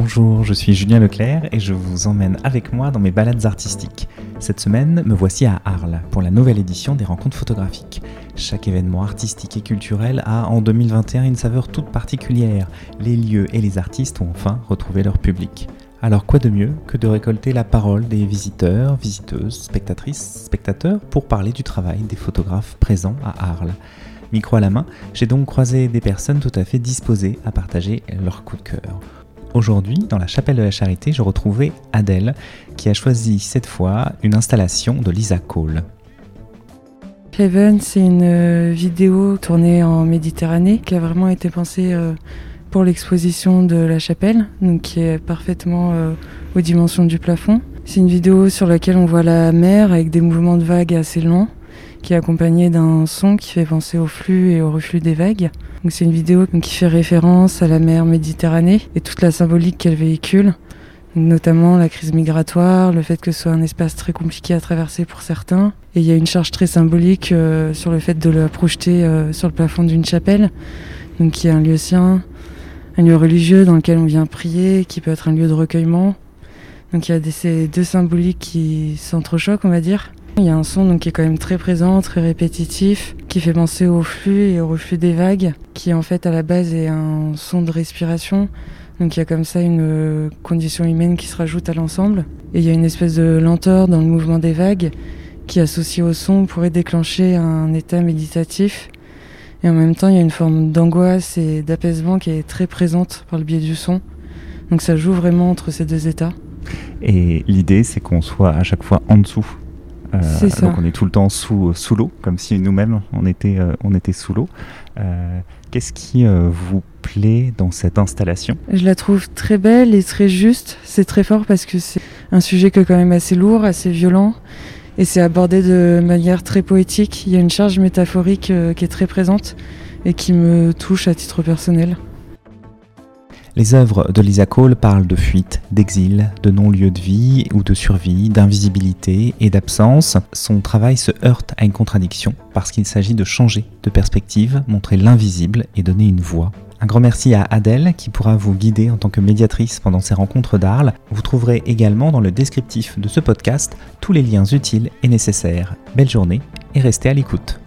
Bonjour, je suis Julien Leclerc et je vous emmène avec moi dans mes balades artistiques. Cette semaine, me voici à Arles pour la nouvelle édition des rencontres photographiques. Chaque événement artistique et culturel a en 2021 une saveur toute particulière. Les lieux et les artistes ont enfin retrouvé leur public. Alors quoi de mieux que de récolter la parole des visiteurs, visiteuses, spectatrices, spectateurs pour parler du travail des photographes présents à Arles? Micro à la main, j'ai donc croisé des personnes tout à fait disposées à partager leur coup de cœur. Aujourd'hui, dans la chapelle de la Charité, je retrouvais Adèle, qui a choisi cette fois une installation de Lisa Cole. Heaven, c'est une euh, vidéo tournée en Méditerranée qui a vraiment été pensée euh, pour l'exposition de la chapelle, donc qui est parfaitement euh, aux dimensions du plafond. C'est une vidéo sur laquelle on voit la mer avec des mouvements de vagues assez longs qui est accompagné d'un son qui fait penser au flux et au reflux des vagues. C'est une vidéo qui fait référence à la mer Méditerranée et toute la symbolique qu'elle véhicule, notamment la crise migratoire, le fait que ce soit un espace très compliqué à traverser pour certains. Et il y a une charge très symbolique euh, sur le fait de la projeter euh, sur le plafond d'une chapelle, donc qui est un lieu sien, un lieu religieux dans lequel on vient prier, qui peut être un lieu de recueillement. Donc il y a ces deux symboliques qui s'entrechoquent, on va dire. Il y a un son donc, qui est quand même très présent, très répétitif, qui fait penser au flux et au reflux des vagues, qui en fait à la base est un son de respiration. Donc il y a comme ça une euh, condition humaine qui se rajoute à l'ensemble. Et il y a une espèce de lenteur dans le mouvement des vagues qui associé au son pourrait déclencher un état méditatif. Et en même temps il y a une forme d'angoisse et d'apaisement qui est très présente par le biais du son. Donc ça joue vraiment entre ces deux états. Et l'idée c'est qu'on soit à chaque fois en dessous euh, donc on est tout le temps sous, sous l'eau, comme si nous-mêmes on était, euh, on était sous l'eau. Euh, qu'est-ce qui vous plaît dans cette installation? Je la trouve très belle et très juste. C'est très fort parce que c'est un sujet qui est quand même assez lourd, assez violent. Et c'est abordé de manière très poétique. Il y a une charge métaphorique qui est très présente et qui me touche à titre personnel. Les œuvres de Lisa Cole parlent de fuite, d'exil, de non-lieu de vie ou de survie, d'invisibilité et d'absence. Son travail se heurte à une contradiction parce qu'il s'agit de changer de perspective, montrer l'invisible et donner une voix. Un grand merci à Adèle qui pourra vous guider en tant que médiatrice pendant ces rencontres d'Arles. Vous trouverez également dans le descriptif de ce podcast tous les liens utiles et nécessaires. Belle journée et restez à l'écoute.